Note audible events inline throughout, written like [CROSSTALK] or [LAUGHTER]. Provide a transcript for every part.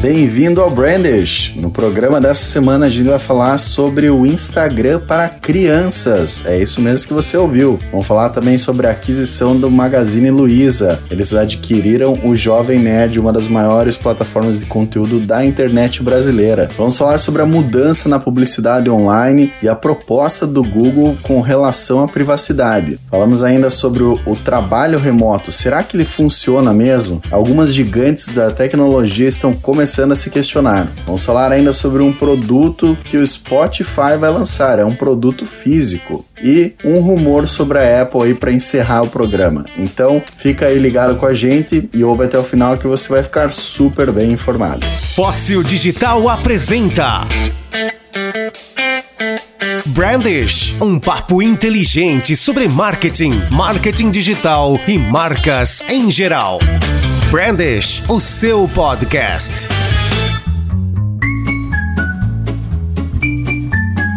Bem-vindo ao Brandish. No programa dessa semana a gente vai falar sobre o Instagram para crianças. É isso mesmo que você ouviu. Vamos falar também sobre a aquisição do Magazine Luiza. Eles adquiriram o Jovem Nerd, uma das maiores plataformas de conteúdo da internet brasileira. Vamos falar sobre a mudança na publicidade online e a proposta do Google com relação à privacidade. Falamos ainda sobre o, o trabalho remoto. Será que ele funciona mesmo? Algumas gigantes da tecnologia estão começando começando a se questionar. Vamos falar ainda sobre um produto que o Spotify vai lançar, é um produto físico. E um rumor sobre a Apple aí para encerrar o programa. Então, fica aí ligado com a gente e ouve até o final que você vai ficar super bem informado. Fóssil Digital apresenta Brandish, um papo inteligente sobre marketing, marketing digital e marcas em geral. Brandish, o seu podcast.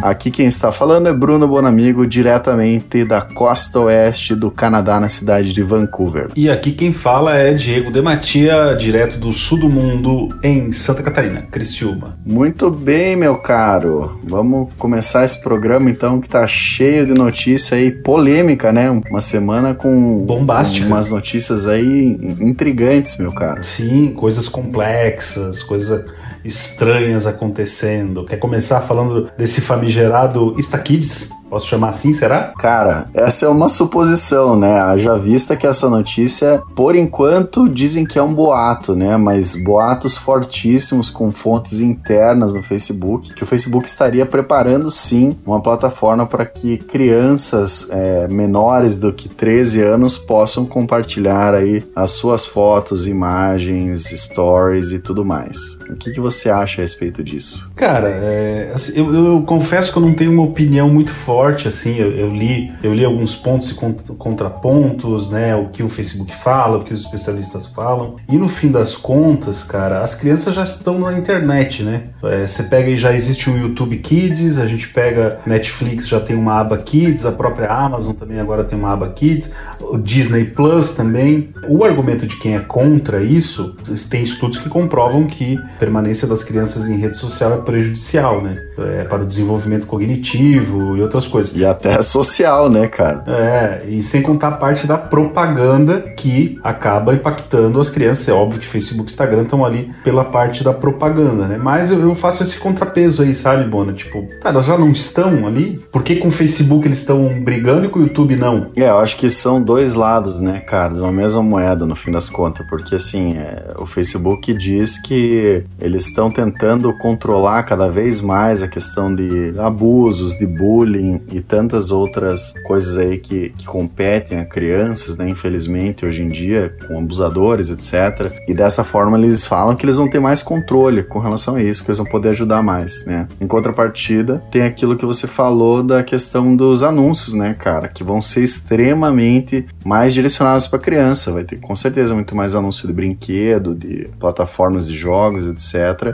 Aqui quem está falando é Bruno Bonamigo, diretamente da costa oeste do Canadá, na cidade de Vancouver. E aqui quem fala é Diego Dematia, direto do sul do mundo, em Santa Catarina, Criciúma. Muito bem, meu caro. Vamos começar esse programa então que tá cheio de notícia aí polêmica, né? Uma semana com bombástica, umas notícias aí intrigantes, meu caro. Sim, coisas complexas, coisas estranhas acontecendo. Quer começar falando desse famigerado InstaKids? Posso chamar assim, será? Cara, essa é uma suposição, né? Haja vista que essa notícia, por enquanto, dizem que é um boato, né? Mas boatos fortíssimos com fontes internas no Facebook, que o Facebook estaria preparando sim uma plataforma para que crianças é, menores do que 13 anos possam compartilhar aí as suas fotos, imagens, stories e tudo mais. O que, que você acha a respeito disso? Cara, é, assim, eu, eu confesso que eu não tenho uma opinião muito forte forte, assim, eu, eu, li, eu li alguns pontos e contrapontos, né, o que o Facebook fala, o que os especialistas falam, e no fim das contas, cara, as crianças já estão na internet, né, é, você pega e já existe o YouTube Kids, a gente pega Netflix já tem uma aba Kids, a própria Amazon também agora tem uma aba Kids, o Disney Plus também. O argumento de quem é contra isso, tem estudos que comprovam que a permanência das crianças em rede social é prejudicial, né, é, para o desenvolvimento cognitivo e outras coisas. E até social, né, cara? É, e sem contar a parte da propaganda que acaba impactando as crianças. É óbvio que Facebook e Instagram estão ali pela parte da propaganda, né? Mas eu, eu faço esse contrapeso aí, sabe, Bona? Tipo, tá, elas já não estão ali? Por que com o Facebook eles estão brigando e com o YouTube não? É, eu acho que são dois lados, né, cara, de uma mesma moeda no fim das contas, porque assim, é, o Facebook diz que eles estão tentando controlar cada vez mais a questão de abusos, de bullying, e tantas outras coisas aí que, que competem a crianças, né? Infelizmente, hoje em dia, com abusadores, etc. E dessa forma eles falam que eles vão ter mais controle com relação a isso, que eles vão poder ajudar mais, né? Em contrapartida, tem aquilo que você falou da questão dos anúncios, né, cara? Que vão ser extremamente mais direcionados para criança. Vai ter com certeza muito mais anúncio de brinquedo, de plataformas de jogos, etc.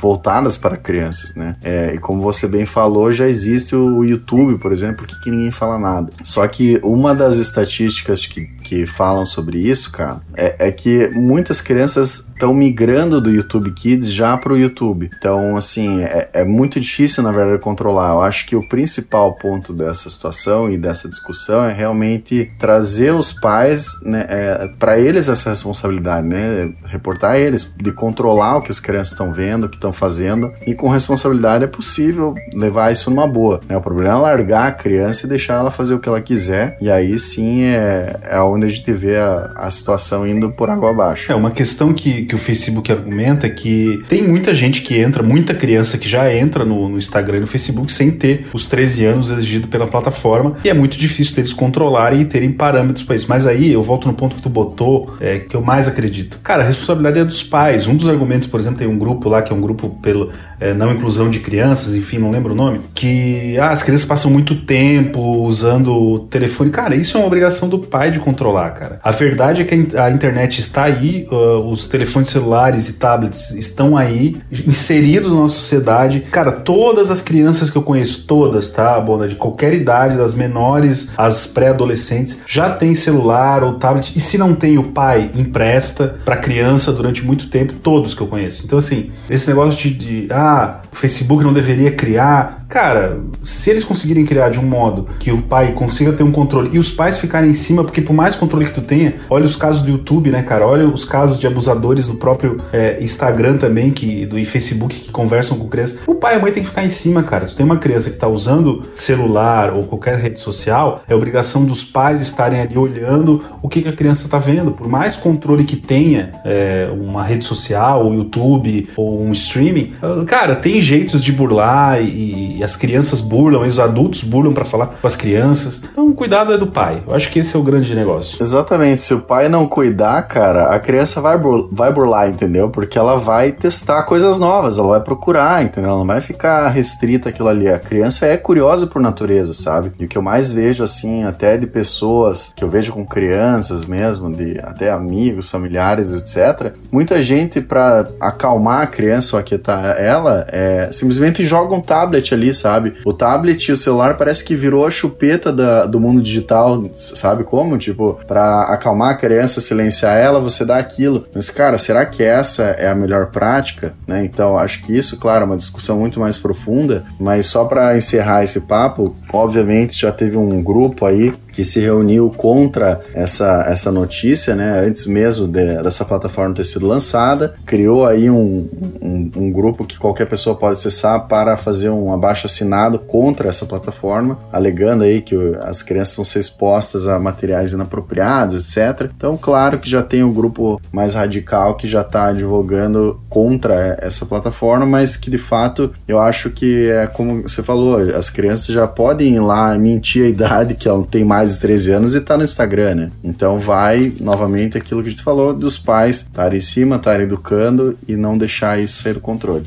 Voltadas para crianças, né? É, e como você bem falou, já existe o YouTube YouTube, por exemplo, que, que ninguém fala nada. Só que uma das estatísticas que, que falam sobre isso, cara, é, é que muitas crianças estão migrando do YouTube Kids já para o YouTube. Então, assim, é, é, muito difícil, na verdade, controlar. Eu acho que o principal ponto dessa situação e dessa discussão é realmente trazer os pais, né, é, para eles essa responsabilidade, né? Reportar eles, de controlar o que as crianças estão vendo, o que estão fazendo, e com responsabilidade é possível levar isso numa boa. Né? O problema largar a criança e deixar ela fazer o que ela quiser, e aí sim é, é onde a gente vê a, a situação indo por água abaixo. É uma questão que, que o Facebook argumenta é que tem muita gente que entra, muita criança que já entra no, no Instagram e no Facebook sem ter os 13 anos exigido pela plataforma, e é muito difícil deles controlarem e terem parâmetros para isso. Mas aí eu volto no ponto que tu botou, é, que eu mais acredito. Cara, a responsabilidade é dos pais. Um dos argumentos, por exemplo, tem um grupo lá que é um grupo pelo é, não inclusão de crianças, enfim, não lembro o nome, que ah, as crianças passam muito tempo usando o telefone. Cara, isso é uma obrigação do pai de controlar, cara. A verdade é que a internet está aí, uh, os telefones celulares e tablets estão aí, inseridos na sociedade. Cara, todas as crianças que eu conheço, todas, tá, Bona, de qualquer idade, das menores às pré-adolescentes, já tem celular ou tablet. E se não tem, o pai empresta para criança durante muito tempo, todos que eu conheço. Então, assim, esse negócio de, de ah, o Facebook não deveria criar Cara, se eles conseguirem criar de um modo que o pai consiga ter um controle e os pais ficarem em cima, porque por mais controle que tu tenha, olha os casos do YouTube, né, cara? Olha os casos de abusadores do próprio é, Instagram também, que, do e Facebook que conversam com crianças. O pai e a mãe tem que ficar em cima, cara. Se tem uma criança que tá usando celular ou qualquer rede social, é obrigação dos pais estarem ali olhando o que, que a criança tá vendo. Por mais controle que tenha é, uma rede social, o YouTube ou um streaming, cara, tem jeitos de burlar e as crianças burlam, e os adultos burlam para falar com as crianças. Então, cuidado é do pai. Eu acho que esse é o grande negócio. Exatamente. Se o pai não cuidar, cara, a criança vai, bur vai burlar, entendeu? Porque ela vai testar coisas novas, ela vai procurar, entendeu? Ela não vai ficar restrita aquilo ali. A criança é curiosa por natureza, sabe? E o que eu mais vejo, assim, até de pessoas que eu vejo com crianças mesmo, de até amigos, familiares, etc. Muita gente, para acalmar a criança ou aquietar ela, é, simplesmente joga um tablet ali sabe? O tablet e o celular parece que virou a chupeta da, do mundo digital, sabe como? Tipo, para acalmar a criança, silenciar ela, você dá aquilo. Mas, cara, será que essa é a melhor prática? Né? Então, acho que isso, claro, é uma discussão muito mais profunda, mas só para encerrar esse papo, obviamente já teve um grupo aí que se reuniu contra essa, essa notícia, né, antes mesmo de, dessa plataforma ter sido lançada, criou aí um, um, um, grupo que qualquer pessoa pode acessar para fazer um abaixo assinado contra essa plataforma, alegando aí que as crianças vão ser expostas a materiais inapropriados, etc. Então, claro que já tem um grupo mais radical que já está advogando contra essa plataforma, mas que de fato eu acho que é como você falou, as crianças já podem ir lá mentir a idade que ela não tem mais mais de 13 anos e tá no Instagram, né? Então vai novamente aquilo que a gente falou dos pais estarem em cima, estarem educando e não deixar isso sair do controle.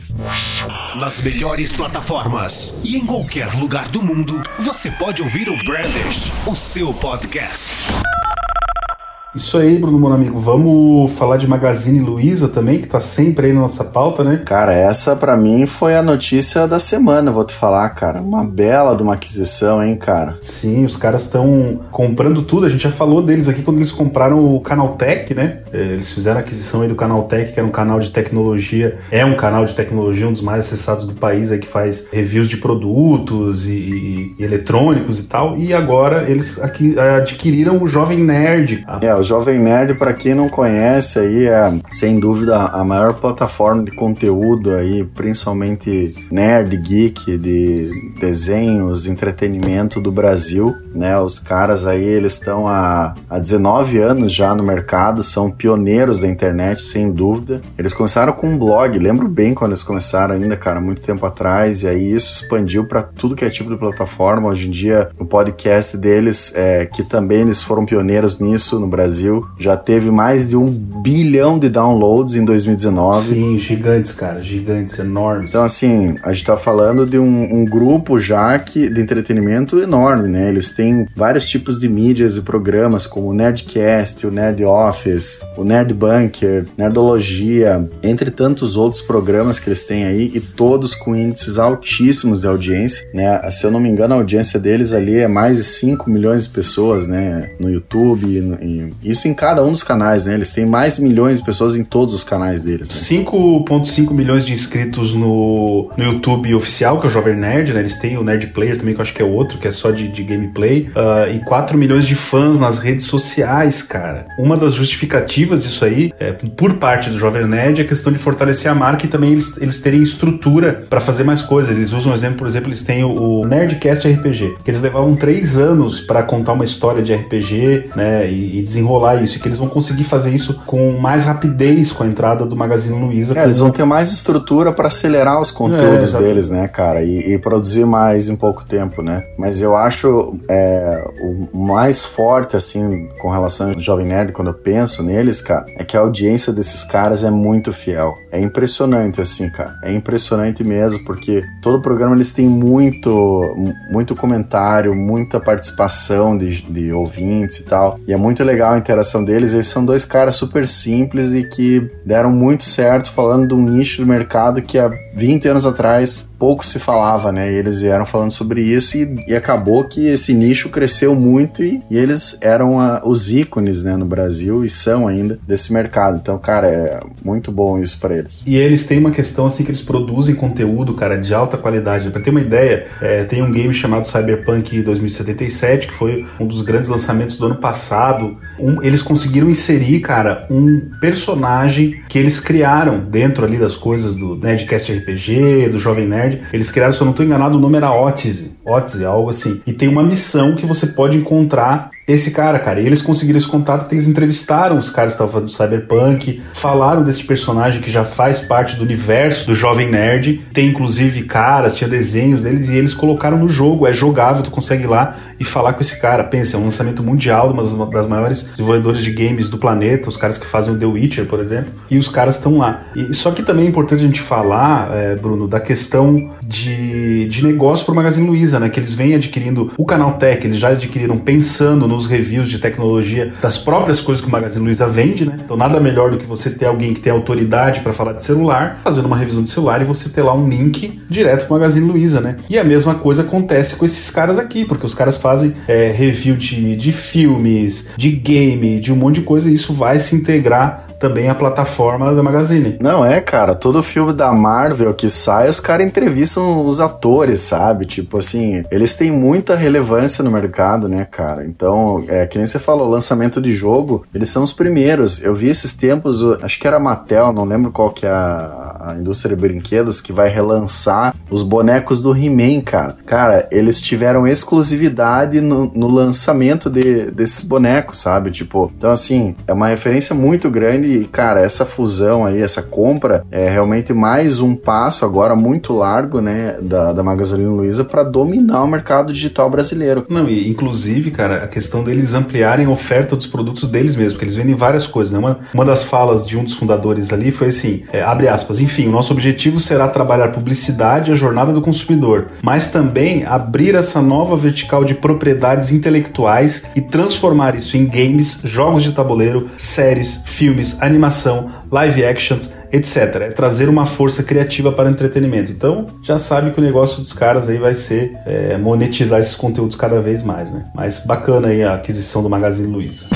Nas melhores plataformas e em qualquer lugar do mundo, você pode ouvir o Brandish, o seu podcast. Isso aí, Bruno, meu amigo. Vamos falar de Magazine Luiza também, que tá sempre aí na nossa pauta, né? Cara, essa para mim foi a notícia da semana, vou te falar, cara. Uma bela de uma aquisição, hein, cara? Sim, os caras estão comprando tudo. A gente já falou deles aqui quando eles compraram o Canaltech, né? É, eles fizeram a aquisição aí do Canaltech, que era um canal de tecnologia. É um canal de tecnologia, um dos mais acessados do país, aí que faz reviews de produtos e, e, e eletrônicos e tal. E agora eles aqui adquiriram o Jovem Nerd. É, o Jovem Nerd, para quem não conhece, aí é sem dúvida a maior plataforma de conteúdo aí, principalmente nerd, geek, de desenhos, entretenimento do Brasil, né? Os caras aí, eles estão há, há 19 anos já no mercado, são pioneiros da internet, sem dúvida. Eles começaram com um blog, lembro bem quando eles começaram ainda, cara, muito tempo atrás, e aí isso expandiu para tudo que é tipo de plataforma. Hoje em dia, o podcast deles, é, que também eles foram pioneiros nisso no Brasil, Brasil. Já teve mais de um bilhão de downloads em 2019. Sim, gigantes, cara, gigantes, enormes. Então, assim, a gente tá falando de um, um grupo já que, de entretenimento enorme, né? Eles têm vários tipos de mídias e programas, como o Nerdcast, o Nerd Office, o Nerd Bunker, Nerdologia, entre tantos outros programas que eles têm aí, e todos com índices altíssimos de audiência, né? Se eu não me engano, a audiência deles ali é mais de 5 milhões de pessoas, né? No YouTube, e, isso em cada um dos canais, né? Eles têm mais milhões de pessoas em todos os canais deles. Né? 5,5 milhões de inscritos no, no YouTube oficial, que é o Jovem Nerd, né? Eles têm o Nerd Player também, que eu acho que é outro, que é só de, de gameplay. Uh, e 4 milhões de fãs nas redes sociais, cara. Uma das justificativas disso aí, é, por parte do Jovem Nerd, é a questão de fortalecer a marca e também eles, eles terem estrutura para fazer mais coisas. Eles usam um exemplo, por exemplo, eles têm o, o Nerdcast RPG, que eles levavam três anos para contar uma história de RPG, né? E, e desenvolver desenrolar isso e que eles vão conseguir fazer isso com mais rapidez com a entrada do Magazine Luiza. É, eles vão ter mais estrutura para acelerar os conteúdos é, deles, né, cara, e, e, produzir mais em pouco tempo, né? Mas eu acho é, o mais forte, assim, com relação ao Jovem Nerd, quando eu penso neles, cara, é que a audiência desses caras é muito fiel. É impressionante, assim, cara. É impressionante mesmo, porque todo o programa eles têm muito, muito comentário, muita participação de, de ouvintes e tal. E é muito legal a interação deles. Eles são dois caras super simples e que deram muito certo falando de um nicho do mercado que há 20 anos atrás pouco se falava, né? E eles vieram falando sobre isso e, e acabou que esse nicho cresceu muito e, e eles eram a, os ícones, né, no Brasil e são ainda desse mercado. Então, cara, é muito bom isso para eles. E eles têm uma questão assim que eles produzem conteúdo, cara, de alta qualidade. Para ter uma ideia, é, tem um game chamado Cyberpunk 2077 que foi um dos grandes lançamentos do ano passado. Um, eles conseguiram inserir, cara, um personagem que eles criaram dentro ali das coisas do Nerdcast RPG, do Jovem Nerd eles criaram, se eu não estou enganado, o nome era Otis, Otis, algo assim. E tem uma missão que você pode encontrar esse cara, cara. E eles conseguiram esse contato porque eles entrevistaram os caras que estavam fazendo Cyberpunk, falaram desse personagem que já faz parte do universo do Jovem Nerd. Tem inclusive caras, tinha desenhos deles e eles colocaram no jogo. É jogável, tu consegue ir lá e falar com esse cara. Pensa, é um lançamento mundial de uma das maiores desenvolvedores de games do planeta, os caras que fazem o The Witcher, por exemplo, e os caras estão lá. E só que também é importante a gente falar, é, Bruno, da questão de, de negócio para o Magazine Luiza, né? Que eles vêm adquirindo o Canal Tech, eles já adquiriram pensando no nos reviews de tecnologia das próprias coisas que o Magazine Luiza vende, né? Então nada melhor do que você ter alguém que tem autoridade para falar de celular, fazendo uma revisão de celular e você ter lá um link direto com o Magazine Luiza, né? E a mesma coisa acontece com esses caras aqui, porque os caras fazem é, review de, de filmes, de game, de um monte de coisa e isso vai se integrar também a plataforma da Magazine. Não, é, cara, todo filme da Marvel que sai, os caras entrevistam os atores, sabe? Tipo assim, eles têm muita relevância no mercado, né, cara? Então, é, que nem você falou, lançamento de jogo, eles são os primeiros. Eu vi esses tempos, acho que era a Mattel, não lembro qual que é a, a indústria de brinquedos, que vai relançar os bonecos do He-Man, cara. Cara, eles tiveram exclusividade no, no lançamento de, desses bonecos, sabe? Tipo, então assim, é uma referência muito grande e, cara, essa fusão aí, essa compra é realmente mais um passo agora muito largo, né, da, da Magazine Luiza para dominar o mercado digital brasileiro. Não, e inclusive, cara, a questão deles ampliarem a oferta dos produtos deles mesmos, porque eles vendem várias coisas, né? Uma, uma das falas de um dos fundadores ali foi assim, é, abre aspas, enfim, o nosso objetivo será trabalhar publicidade e a jornada do consumidor, mas também abrir essa nova vertical de propriedades intelectuais e transformar isso em games, jogos de tabuleiro, séries, filmes, animação, live actions, etc. É trazer uma força criativa para o entretenimento. Então, já sabe que o negócio dos caras aí vai ser é, monetizar esses conteúdos cada vez mais, né? Mas bacana aí a aquisição do Magazine Luiza.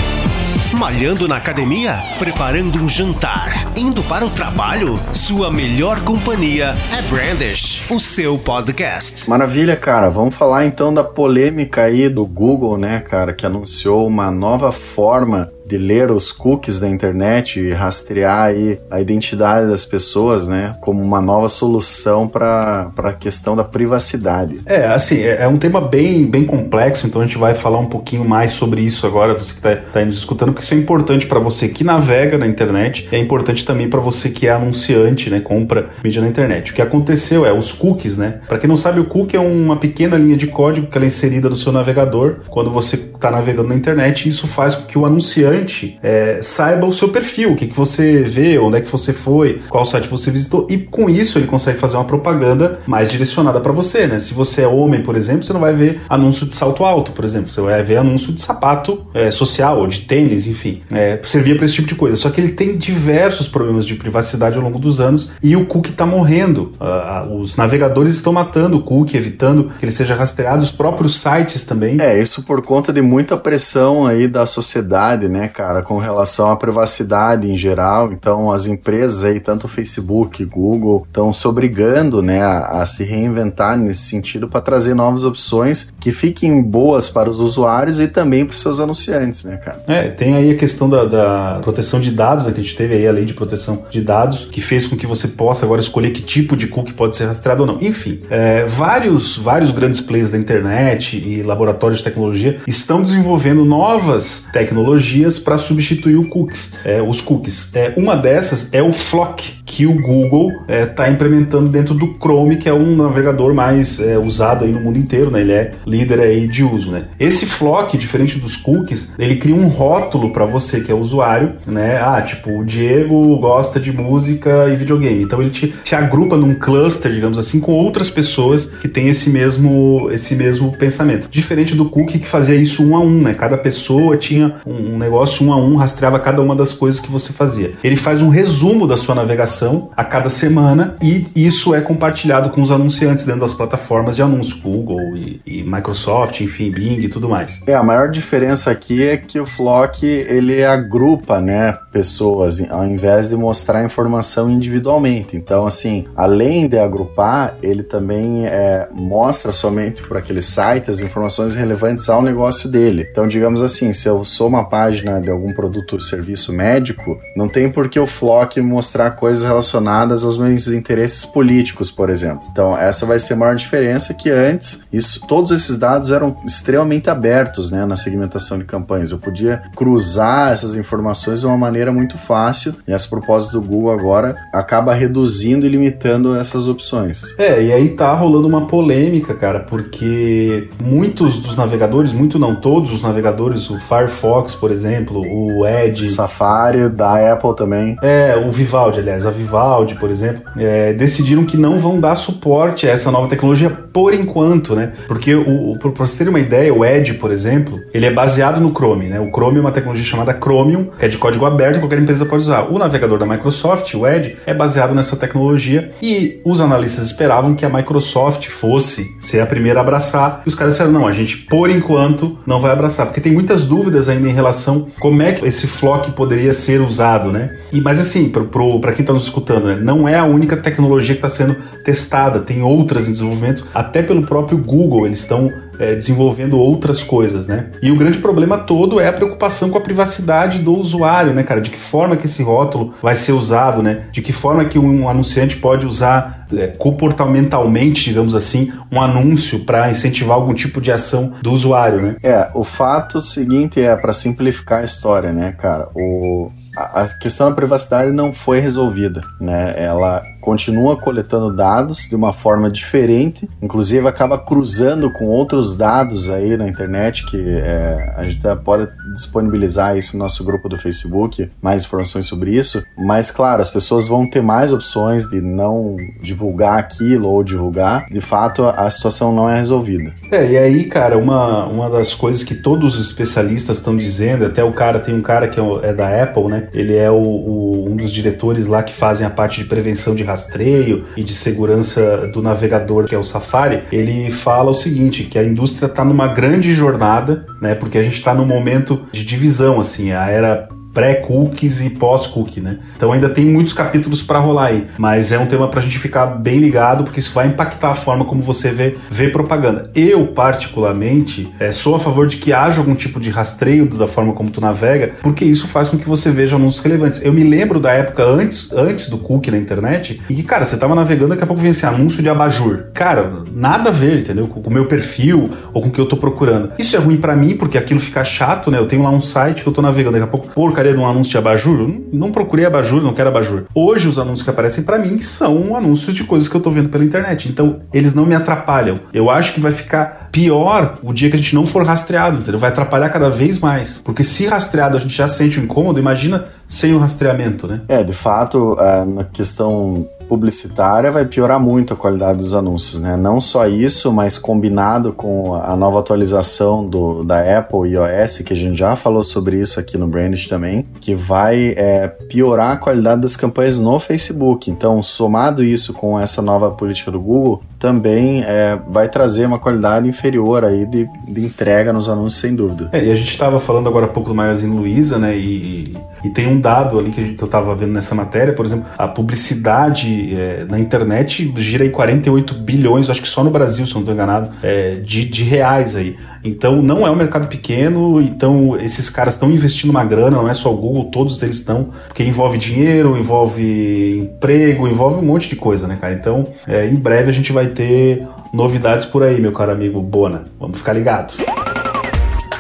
Malhando na academia? Preparando um jantar? Indo para o trabalho? Sua melhor companhia é Brandish, o seu podcast. Maravilha, cara. Vamos falar então da polêmica aí do Google, né, cara, que anunciou uma nova forma de ler os cookies da internet e rastrear aí a identidade das pessoas, né, como uma nova solução para a questão da privacidade. É, assim, é, é, um tema bem, bem complexo, então a gente vai falar um pouquinho mais sobre isso agora, você que está tá nos escutando, porque isso é importante para você que navega na internet, é importante também para você que é anunciante, né, compra mídia na internet. O que aconteceu é os cookies, né? Para quem não sabe, o cookie é uma pequena linha de código que ela é inserida no seu navegador quando você está navegando na internet, e isso faz com que o anunciante é, saiba o seu perfil, o que, que você vê, onde é que você foi, qual site você visitou, e com isso ele consegue fazer uma propaganda mais direcionada para você, né? Se você é homem, por exemplo, você não vai ver anúncio de salto alto, por exemplo, você vai ver anúncio de sapato é, social ou de tênis, enfim. É, servia para esse tipo de coisa. Só que ele tem diversos problemas de privacidade ao longo dos anos e o cookie está morrendo. Uh, os navegadores estão matando o cookie, evitando que ele seja rastreado, os próprios sites também. É, isso por conta de muita pressão aí da sociedade, né, cara, com relação à privacidade em geral. Então, as empresas aí, tanto Facebook, Google, estão se obrigando, né, a, a se reinventar nesse sentido para trazer novas opções que fiquem boas para os usuários e também para os seus anunciantes, né, cara? É, tem aí a questão da, da proteção de dados, né, que a gente teve aí a lei de proteção de dados, que fez com que você possa agora escolher que tipo de cookie pode ser rastreado ou não. Enfim, é, vários, vários grandes players da internet e laboratórios de tecnologia estão desenvolvendo novas tecnologias para substituir o cookies, é, os cookies. É, uma dessas é o Flock, que o Google está é, implementando dentro do Chrome, que é um navegador mais é, usado aí no mundo inteiro, né? Ele é líder aí de uso, né? Esse Flock, diferente dos cookies, ele cria um rótulo para você que é usuário, né? Ah, tipo, o Diego gosta de música e videogame. Então ele te, te agrupa num cluster, digamos assim, com outras pessoas que têm esse mesmo, esse mesmo pensamento. Diferente do cookie que fazia isso um a um, né? Cada pessoa tinha um negócio um a um, rastreava cada uma das coisas que você fazia. Ele faz um resumo da sua navegação a cada semana e isso é compartilhado com os anunciantes dentro das plataformas de anúncio, Google e, e Microsoft, enfim, Bing e tudo mais. É, a maior diferença aqui é que o Flock ele agrupa, né, pessoas ao invés de mostrar informação individualmente. Então, assim, além de agrupar, ele também é, mostra somente por aquele site as informações relevantes ao negócio dele. Então, digamos assim, se eu sou uma página de algum produto ou serviço médico, não tem por que o Flock mostrar coisas relacionadas aos meus interesses políticos, por exemplo. Então, essa vai ser a maior diferença que antes, isso, todos esses dados eram extremamente abertos, né, na segmentação de campanhas. Eu podia cruzar essas informações de uma maneira muito fácil, e essa proposta do Google agora acaba reduzindo e limitando essas opções. É, e aí tá rolando uma polêmica, cara, porque muitos dos navegadores, muito não todos os navegadores, o Firefox, por exemplo, o Edge, o Safari da Apple também. É, o Vivaldi, aliás, a Vivaldi, por exemplo, é, decidiram que não vão dar suporte a essa nova tecnologia por enquanto, né? Porque, o, o, pra vocês terem uma ideia, o Edge, por exemplo, ele é baseado no Chrome, né? O Chrome é uma tecnologia chamada Chromium, que é de código aberto, qualquer empresa pode usar. O navegador da Microsoft, o Edge, é baseado nessa tecnologia e os analistas esperavam que a Microsoft fosse ser a primeira a abraçar e os caras disseram, não, a gente, por enquanto, não vai abraçar, porque tem muitas dúvidas ainda em relação como é que esse Flock poderia ser usado, né? E, mas assim, para quem está nos escutando, né? não é a única tecnologia que está sendo testada, tem outras em desenvolvimento, até pelo próprio Google, eles estão é, desenvolvendo outras coisas, né? E o grande problema todo é a preocupação com a privacidade do usuário, né, cara? De que forma que esse rótulo vai ser usado, né? De que forma que um anunciante pode usar é, comportamentalmente, digamos assim, um anúncio para incentivar algum tipo de ação do usuário, né? É, o fato seguinte é para simplificar a história, né, cara? O a questão da privacidade não foi resolvida, né? Ela continua coletando dados de uma forma diferente, inclusive acaba cruzando com outros dados aí na internet que é, a gente pode disponibilizar isso no nosso grupo do Facebook, mais informações sobre isso. Mas claro, as pessoas vão ter mais opções de não divulgar aquilo ou divulgar. De fato, a situação não é resolvida. É, e aí, cara, uma, uma das coisas que todos os especialistas estão dizendo, até o cara tem um cara que é, é da Apple, né? Ele é o, o, um dos diretores lá que fazem a parte de prevenção de rastreio e de segurança do navegador, que é o Safari. Ele fala o seguinte, que a indústria está numa grande jornada, né? Porque a gente está num momento de divisão, assim, a era pré-cookies e pós-cookie, né? Então ainda tem muitos capítulos para rolar aí, mas é um tema para a gente ficar bem ligado, porque isso vai impactar a forma como você vê, vê propaganda. Eu, particularmente, é, sou a favor de que haja algum tipo de rastreio da forma como tu navega, porque isso faz com que você veja anúncios relevantes. Eu me lembro da época antes, antes do cookie na internet, e que, cara, você tava navegando, daqui a pouco vinha esse anúncio de abajur. Cara, nada a ver, entendeu? Com o meu perfil ou com o que eu tô procurando. Isso é ruim para mim, porque aquilo fica chato, né? Eu tenho lá um site que eu tô navegando, daqui a pouco, porcaria de um anúncio de abajur, não, procurei abajur, não quero abajur. Hoje os anúncios que aparecem para mim são anúncios de coisas que eu tô vendo pela internet. Então, eles não me atrapalham. Eu acho que vai ficar pior o dia que a gente não for rastreado, entendeu? Vai atrapalhar cada vez mais. Porque se rastreado a gente já sente o incômodo, imagina sem o rastreamento, né? É, de fato, é, na questão publicitária vai piorar muito a qualidade dos anúncios, né? Não só isso, mas combinado com a nova atualização do, da Apple iOS, que a gente já falou sobre isso aqui no Brandish também, que vai é, piorar a qualidade das campanhas no Facebook. Então, somado isso com essa nova política do Google, também é, vai trazer uma qualidade inferior aí de, de entrega nos anúncios, sem dúvida. É, e a gente estava falando agora há pouco do Magazine Luiza, né? E, e tem um dado ali que, que eu estava vendo nessa matéria, por exemplo, a publicidade é, na internet gira aí 48 bilhões, acho que só no Brasil, se não estou enganado, é, de, de reais aí. Então não é um mercado pequeno, então esses caras estão investindo uma grana, não é só o Google, todos eles estão, porque envolve dinheiro, envolve emprego, envolve um monte de coisa, né, cara? Então, é, em breve a gente vai ter novidades por aí, meu caro amigo Bona. Vamos ficar ligados.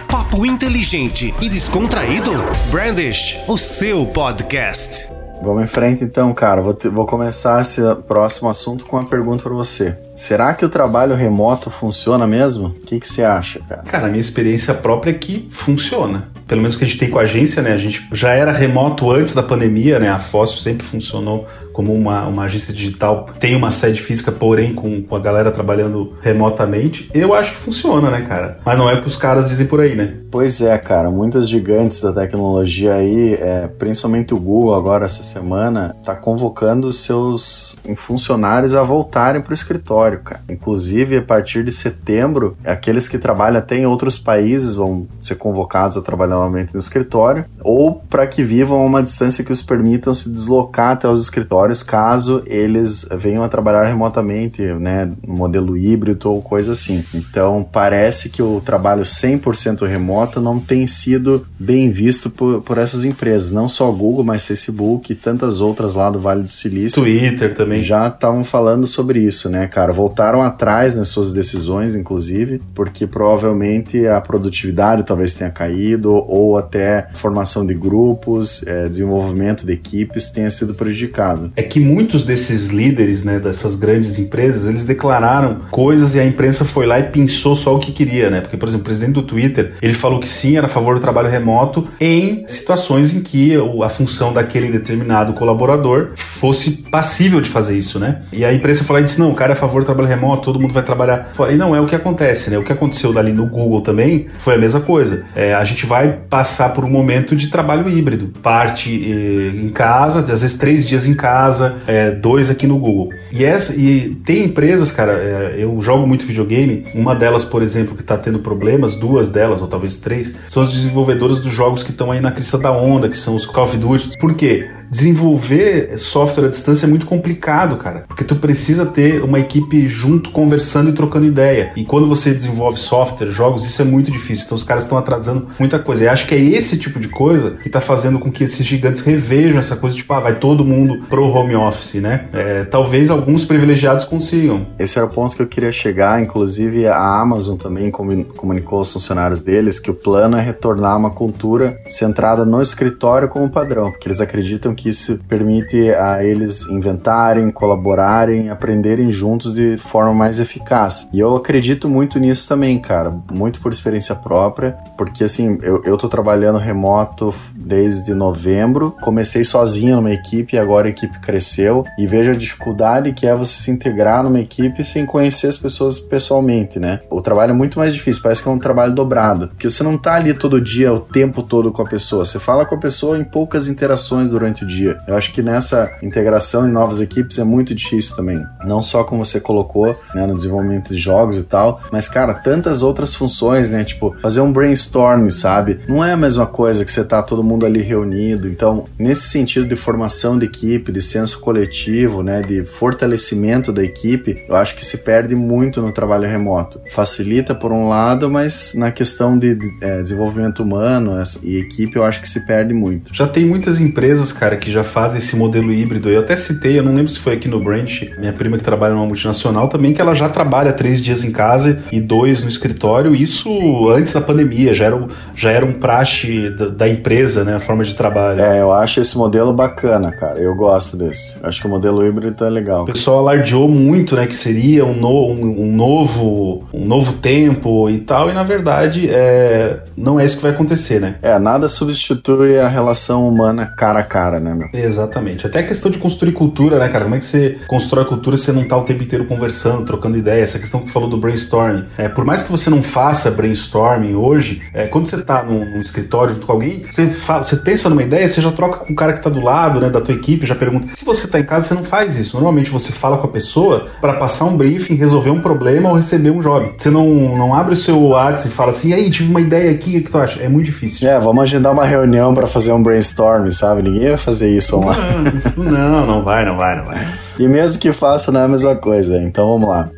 papo inteligente e descontraído? Brandish, o seu podcast. Vamos em frente então, cara. Vou, te, vou começar esse próximo assunto com uma pergunta para você. Será que o trabalho remoto funciona mesmo? O que, que você acha, cara? Cara, a minha experiência própria é que funciona. Pelo menos que a gente tem com a agência, né? A gente já era remoto antes da pandemia, né? A Fóssil sempre funcionou como uma, uma agência digital, tem uma sede física, porém com, com a galera trabalhando remotamente. Eu acho que funciona, né, cara? Mas não é o que os caras dizem por aí, né? Pois é, cara. Muitas gigantes da tecnologia aí, é, principalmente o Google agora essa semana, tá convocando seus funcionários a voltarem para o escritório, cara. Inclusive, a partir de setembro, aqueles que trabalham até em outros países vão ser convocados a trabalhar novamente no escritório, ou para que vivam a uma distância que os permitam se deslocar até os escritórios caso eles venham a trabalhar remotamente, né, no modelo híbrido ou coisa assim. Então, parece que o trabalho 100% remoto não tem sido bem visto por, por essas empresas, não só Google, mas Facebook e tantas outras lá do Vale do Silício. Twitter também. Já estavam falando sobre isso, né, cara? Voltaram atrás nas suas decisões, inclusive, porque provavelmente a produtividade talvez tenha caído ou até formação de grupos, é, desenvolvimento de equipes tenha sido prejudicado. É que muitos desses líderes, né, dessas grandes empresas, eles declararam coisas e a imprensa foi lá e pensou só o que queria, né? Porque, por exemplo, o presidente do Twitter, ele falou que sim, era a favor do trabalho remoto em situações em que a função daquele determinado colaborador fosse passível de fazer isso, né? E a imprensa falou e disse: não, o cara é a favor do trabalho remoto, todo mundo vai trabalhar. E não é o que acontece, né? O que aconteceu dali no Google também foi a mesma coisa. É, a gente vai passar por um momento de trabalho híbrido. Parte eh, em casa, às vezes três dias em casa, eh, dois aqui no Google. E, essa, e tem empresas, cara, eh, eu jogo muito videogame, uma delas, por exemplo, que está tendo problemas, duas delas, ou talvez três, são as desenvolvedoras dos jogos que estão aí na crista da onda, que são os Call of Duty. Por quê? Desenvolver software à distância é muito complicado, cara, porque tu precisa ter uma equipe junto conversando e trocando ideia. E quando você desenvolve software, jogos, isso é muito difícil. Então os caras estão atrasando muita coisa. E acho que é esse tipo de coisa que está fazendo com que esses gigantes revejam essa coisa tipo, ah, vai todo mundo pro home office, né? É, talvez alguns privilegiados consigam. Esse era o ponto que eu queria chegar. Inclusive a Amazon também comunicou aos funcionários deles que o plano é retornar uma cultura centrada no escritório como padrão, porque eles acreditam que isso permite a eles inventarem, colaborarem, aprenderem juntos de forma mais eficaz. E eu acredito muito nisso também, cara, muito por experiência própria, porque assim, eu, eu tô trabalhando remoto desde novembro, comecei sozinho numa equipe e agora a equipe cresceu e vejo a dificuldade que é você se integrar numa equipe sem conhecer as pessoas pessoalmente, né? O trabalho é muito mais difícil, parece que é um trabalho dobrado, porque você não tá ali todo dia, o tempo todo com a pessoa, você fala com a pessoa em poucas interações durante o dia. Eu acho que nessa integração em novas equipes é muito difícil também. Não só como você colocou, né, no desenvolvimento de jogos e tal, mas, cara, tantas outras funções, né? Tipo, fazer um brainstorm, sabe? Não é a mesma coisa que você tá todo mundo ali reunido. Então, nesse sentido de formação de equipe, de senso coletivo, né, de fortalecimento da equipe, eu acho que se perde muito no trabalho remoto. Facilita por um lado, mas na questão de é, desenvolvimento humano e equipe, eu acho que se perde muito. Já tem muitas empresas, cara, que já fazem esse modelo híbrido. Eu até citei, eu não lembro se foi aqui no Branch, minha prima que trabalha numa multinacional também, que ela já trabalha três dias em casa e dois no escritório. Isso antes da pandemia, já era, um, já era um praxe da, da empresa, né? A forma de trabalho. É, eu acho esse modelo bacana, cara. Eu gosto desse. Acho que o modelo híbrido é legal. O pessoal alardeou muito, né? Que seria um, no, um, um novo, um novo tempo e tal, e na verdade é, não é isso que vai acontecer, né? É, nada substitui a relação humana cara a cara, né, meu? Exatamente. Até a questão de construir cultura, né, cara? Como é que você constrói cultura se você não tá o tempo inteiro conversando, trocando ideia? Essa questão que tu falou do brainstorming. É, por mais que você não faça brainstorming hoje, é, quando você tá num, num, escritório junto com alguém, você, fala, você pensa numa ideia, você já troca com o cara que tá do lado, né, da tua equipe, já pergunta. Se você tá em casa, você não faz isso. Normalmente você fala com a pessoa para passar um briefing, resolver um problema ou receber um job. Você não, não abre o seu WhatsApp e fala assim, e aí, tive uma ideia aqui, o que tu acha? É muito difícil. É, vamos agendar uma reunião para fazer um brainstorming, sabe? Ninguém vai fazer isso online. Não, não vai, não vai, não vai. E mesmo que faça, não é a mesma coisa. Então vamos lá.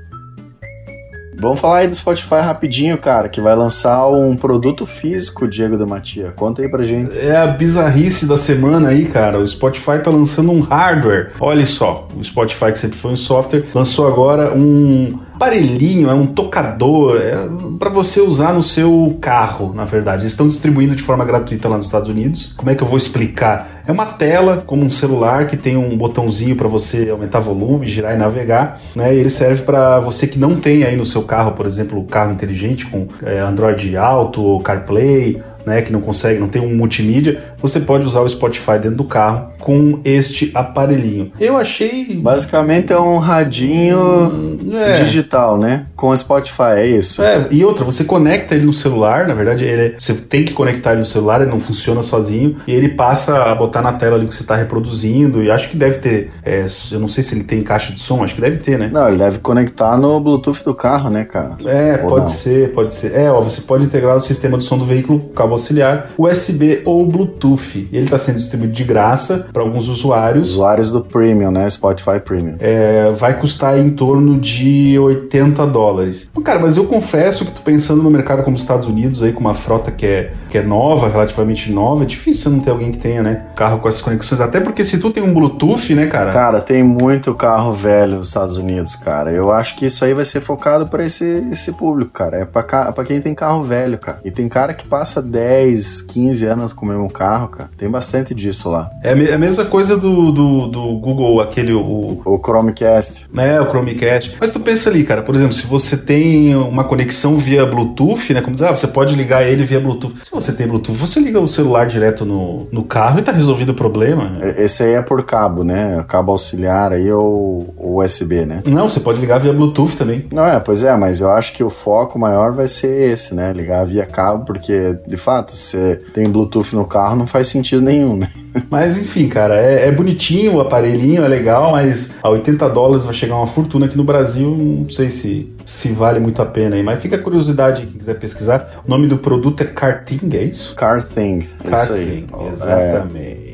Vamos falar aí do Spotify rapidinho, cara, que vai lançar um produto físico, Diego da Matia. Conta aí pra gente. É a bizarrice da semana aí, cara. O Spotify tá lançando um hardware. Olha só, o Spotify, que sempre foi um software, lançou agora um aparelhinho, é um tocador, é para você usar no seu carro, na verdade. Eles estão distribuindo de forma gratuita lá nos Estados Unidos. Como é que eu vou explicar? É uma tela como um celular que tem um botãozinho para você aumentar volume, girar e navegar, né? E ele serve para você que não tem aí no seu carro, por exemplo, carro inteligente com é, Android Auto, CarPlay, né, que não consegue, não tem um multimídia, você pode usar o Spotify dentro do carro com este aparelhinho. Eu achei. Basicamente é um radinho é. digital, né? Com o Spotify, é isso. É, e outra, você conecta ele no celular, na verdade, ele, você tem que conectar ele no celular, ele não funciona sozinho, e ele passa a botar na tela ali o que você está reproduzindo, e acho que deve ter. É, eu não sei se ele tem caixa de som, acho que deve ter, né? Não, ele deve conectar no Bluetooth do carro, né, cara? É, Ou pode não? ser, pode ser. É, ó, você pode integrar o sistema de som do veículo com cabo auxiliar, USB ou Bluetooth. E ele está sendo distribuído de graça para alguns usuários. Usuários do Premium, né? Spotify Premium. É, vai custar em torno de 80 dólares. Cara, mas eu confesso que tô pensando no mercado como os Estados Unidos, aí com uma frota que é, que é nova, relativamente nova, é difícil não ter alguém que tenha, né? Carro com essas conexões. Até porque se tu tem um Bluetooth, né, cara? Cara, tem muito carro velho nos Estados Unidos, cara. Eu acho que isso aí vai ser focado para esse, esse público, cara. É para quem tem carro velho, cara. E tem cara que passa 10, 15 anos com o mesmo carro, cara. Tem bastante disso lá. É a mesma coisa do, do, do Google, aquele. O, o Chromecast. É, o Chromecast. Mas tu pensa ali, cara, por exemplo, se você tem uma conexão via Bluetooth, né? Como dizer, ah, você pode ligar ele via Bluetooth. Se você tem Bluetooth, você liga o celular direto no, no carro e tá resolvido o problema. Esse aí é por cabo, né? Cabo auxiliar aí ou USB, né? Não, você pode ligar via Bluetooth também. Não, é, pois é, mas eu acho que o foco maior vai ser esse, né? Ligar via cabo, porque de fato, se você tem Bluetooth no carro, não faz sentido nenhum, né? [LAUGHS] Mas enfim, cara, é, é, bonitinho o aparelhinho, é legal, mas a 80 dólares vai chegar uma fortuna aqui no Brasil, não sei se, se vale muito a pena aí. Mas fica a curiosidade, quem quiser pesquisar. O nome do produto é Carting, é isso? Carting, é isso aí. Exatamente. É.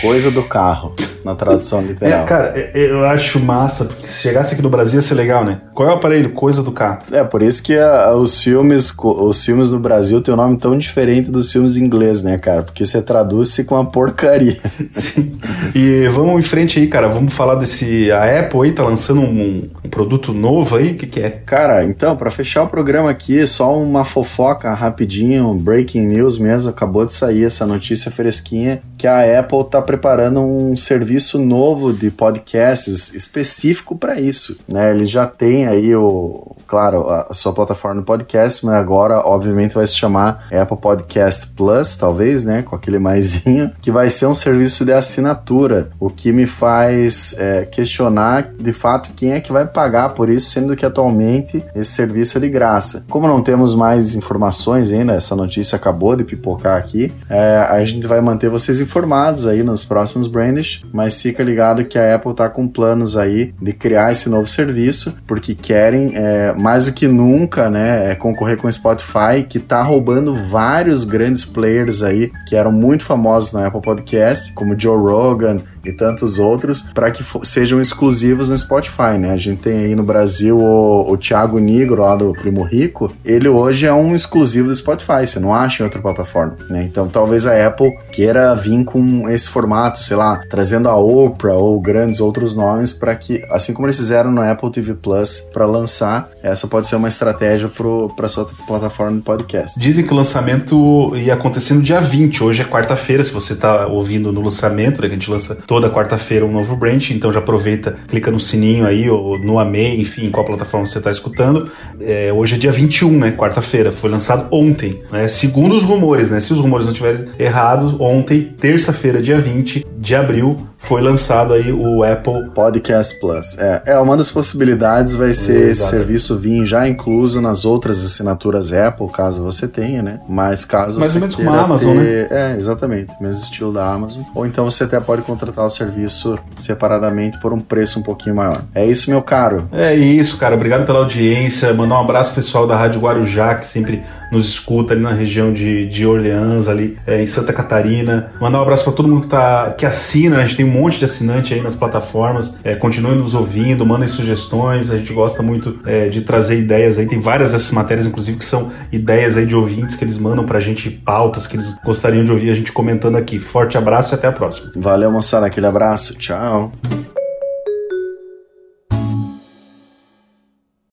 Coisa do carro, na tradução literal. É, cara, é, é, eu acho massa, porque se chegasse aqui no Brasil ia ser legal, né? Qual é o aparelho? Coisa do carro. É, por isso que a, os filmes os filmes do Brasil têm um nome tão diferente dos filmes ingleses, né, cara? Porque você traduz-se com uma porcaria. [LAUGHS] Sim. E vamos em frente aí, cara. Vamos falar desse... A Apple aí tá lançando um, um produto novo aí? O que que é? Cara, então, para fechar o programa aqui, só uma fofoca rapidinho, breaking news mesmo. Acabou de sair essa notícia fresquinha que a Apple está preparando um serviço novo de podcasts específico para isso. Né? Eles já têm aí o, claro, a sua plataforma de podcast, mas agora, obviamente, vai se chamar Apple Podcast Plus, talvez, né? Com aquele maisinho, que vai ser um serviço de assinatura, o que me faz é, questionar de fato quem é que vai pagar por isso, sendo que atualmente esse serviço é de graça. Como não temos mais informações ainda, essa notícia acabou de pipocar aqui, é, a gente vai manter vocês informados aí nos próximos brandish, mas fica ligado que a Apple tá com planos aí de criar esse novo serviço, porque querem é, mais do que nunca, né, é concorrer com o Spotify, que tá roubando vários grandes players aí que eram muito famosos na Apple Podcast, como Joe Rogan, e tantos outros para que sejam exclusivos no Spotify, né? A gente tem aí no Brasil o, o Thiago Nigro lá do Primo Rico, ele hoje é um exclusivo do Spotify, você não acha em outra plataforma, né? Então talvez a Apple queira vir com esse formato, sei lá, trazendo a Oprah ou grandes outros nomes para que, assim como eles fizeram no Apple TV Plus para lançar, essa pode ser uma estratégia para sua plataforma de podcast. Dizem que o lançamento ia acontecer no dia 20, hoje é quarta-feira, se você está ouvindo no lançamento, né, que a gente lança toda quarta-feira um novo branch, então já aproveita, clica no sininho aí, ou no Amei, enfim, qual plataforma você está escutando. É, hoje é dia 21, né? Quarta-feira. Foi lançado ontem, né? Segundo os rumores, né? Se os rumores não tiverem errados, ontem, terça-feira, dia 20 de abril, foi lançado aí o Apple Podcast Plus. É, é uma das possibilidades vai ser esse serviço vir já incluso nas outras assinaturas Apple, caso você tenha, né? Mas caso Mais você ou menos como a Amazon, ter... né? É, exatamente, mesmo estilo da Amazon. Ou então você até pode contratar o serviço separadamente por um preço um pouquinho maior. É isso, meu caro. É isso, cara. Obrigado pela audiência. Mandar um abraço pessoal da Rádio Guarujá, que sempre nos escuta ali na região de, de Orleans, ali é, em Santa Catarina. Mandar um abraço para todo mundo que, tá, que assina, a gente tem um monte de assinante aí nas plataformas. É, continue nos ouvindo, mandem sugestões, a gente gosta muito é, de trazer ideias aí. Tem várias dessas matérias, inclusive, que são ideias aí de ouvintes que eles mandam pra gente, pautas que eles gostariam de ouvir a gente comentando aqui. Forte abraço e até a próxima. Valeu, moçada, aquele abraço, tchau.